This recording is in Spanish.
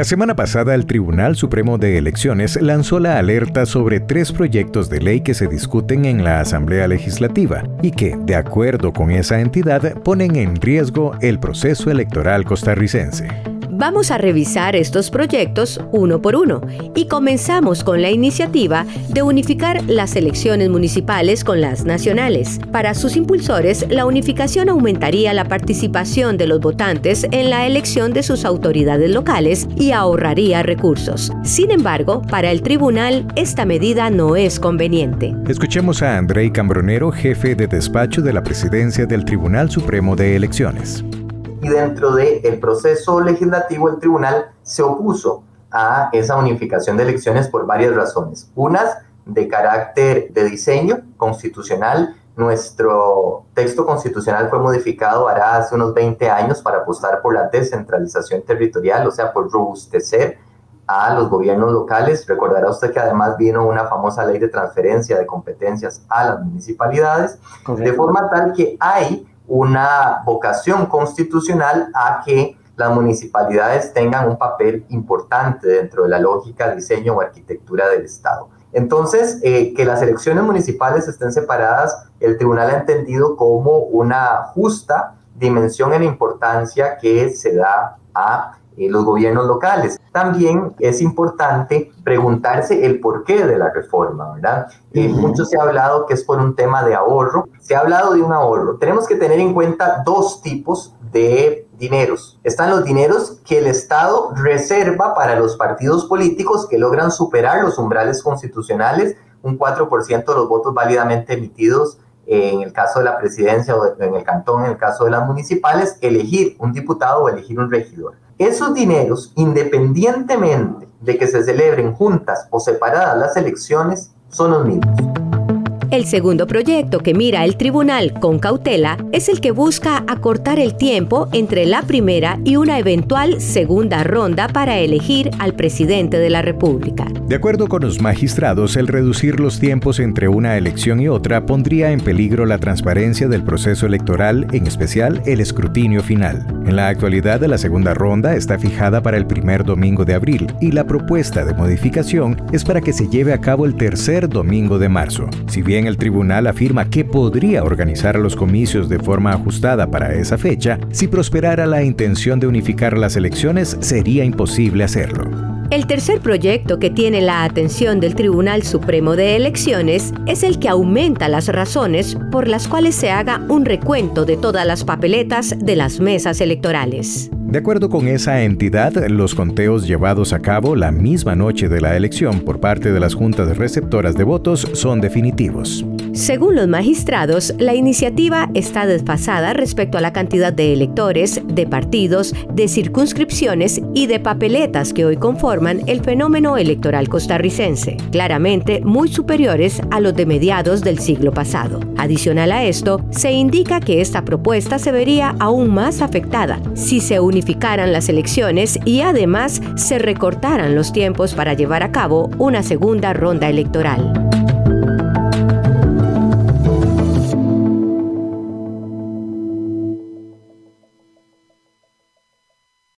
La semana pasada el Tribunal Supremo de Elecciones lanzó la alerta sobre tres proyectos de ley que se discuten en la Asamblea Legislativa y que, de acuerdo con esa entidad, ponen en riesgo el proceso electoral costarricense. Vamos a revisar estos proyectos uno por uno y comenzamos con la iniciativa de unificar las elecciones municipales con las nacionales. Para sus impulsores, la unificación aumentaría la participación de los votantes en la elección de sus autoridades locales y ahorraría recursos. Sin embargo, para el tribunal, esta medida no es conveniente. Escuchemos a Andrei Cambronero, jefe de despacho de la presidencia del Tribunal Supremo de Elecciones y dentro del proceso legislativo el tribunal se opuso a esa unificación de elecciones por varias razones. Unas de carácter de diseño constitucional. Nuestro texto constitucional fue modificado hará hace unos 20 años para apostar por la descentralización territorial, o sea, por robustecer a los gobiernos locales. Recordará usted que además vino una famosa ley de transferencia de competencias a las municipalidades, de forma tal que hay una vocación constitucional a que las municipalidades tengan un papel importante dentro de la lógica, diseño o arquitectura del Estado. Entonces, eh, que las elecciones municipales estén separadas, el tribunal ha entendido como una justa dimensión en importancia que se da a eh, los gobiernos locales. También es importante preguntarse el porqué de la reforma, ¿verdad? Eh, mucho se ha hablado que es por un tema de ahorro, se ha hablado de un ahorro. Tenemos que tener en cuenta dos tipos de dineros. Están los dineros que el Estado reserva para los partidos políticos que logran superar los umbrales constitucionales, un 4% de los votos válidamente emitidos en el caso de la presidencia o en el cantón, en el caso de las municipales, elegir un diputado o elegir un regidor. Esos dineros, independientemente de que se celebren juntas o separadas las elecciones, son los mismos. El segundo proyecto que mira el tribunal con cautela es el que busca acortar el tiempo entre la primera y una eventual segunda ronda para elegir al presidente de la República. De acuerdo con los magistrados, el reducir los tiempos entre una elección y otra pondría en peligro la transparencia del proceso electoral, en especial el escrutinio final. En la actualidad, la segunda ronda está fijada para el primer domingo de abril y la propuesta de modificación es para que se lleve a cabo el tercer domingo de marzo. Si bien el tribunal afirma que podría organizar los comicios de forma ajustada para esa fecha, si prosperara la intención de unificar las elecciones, sería imposible hacerlo. El tercer proyecto que tiene la atención del Tribunal Supremo de Elecciones es el que aumenta las razones por las cuales se haga un recuento de todas las papeletas de las mesas electorales. De acuerdo con esa entidad, los conteos llevados a cabo la misma noche de la elección por parte de las juntas receptoras de votos son definitivos. Según los magistrados, la iniciativa está desfasada respecto a la cantidad de electores, de partidos, de circunscripciones y de papeletas que hoy conforman el fenómeno electoral costarricense, claramente muy superiores a los de mediados del siglo pasado. Adicional a esto, se indica que esta propuesta se vería aún más afectada si se unificaran las elecciones y además se recortaran los tiempos para llevar a cabo una segunda ronda electoral.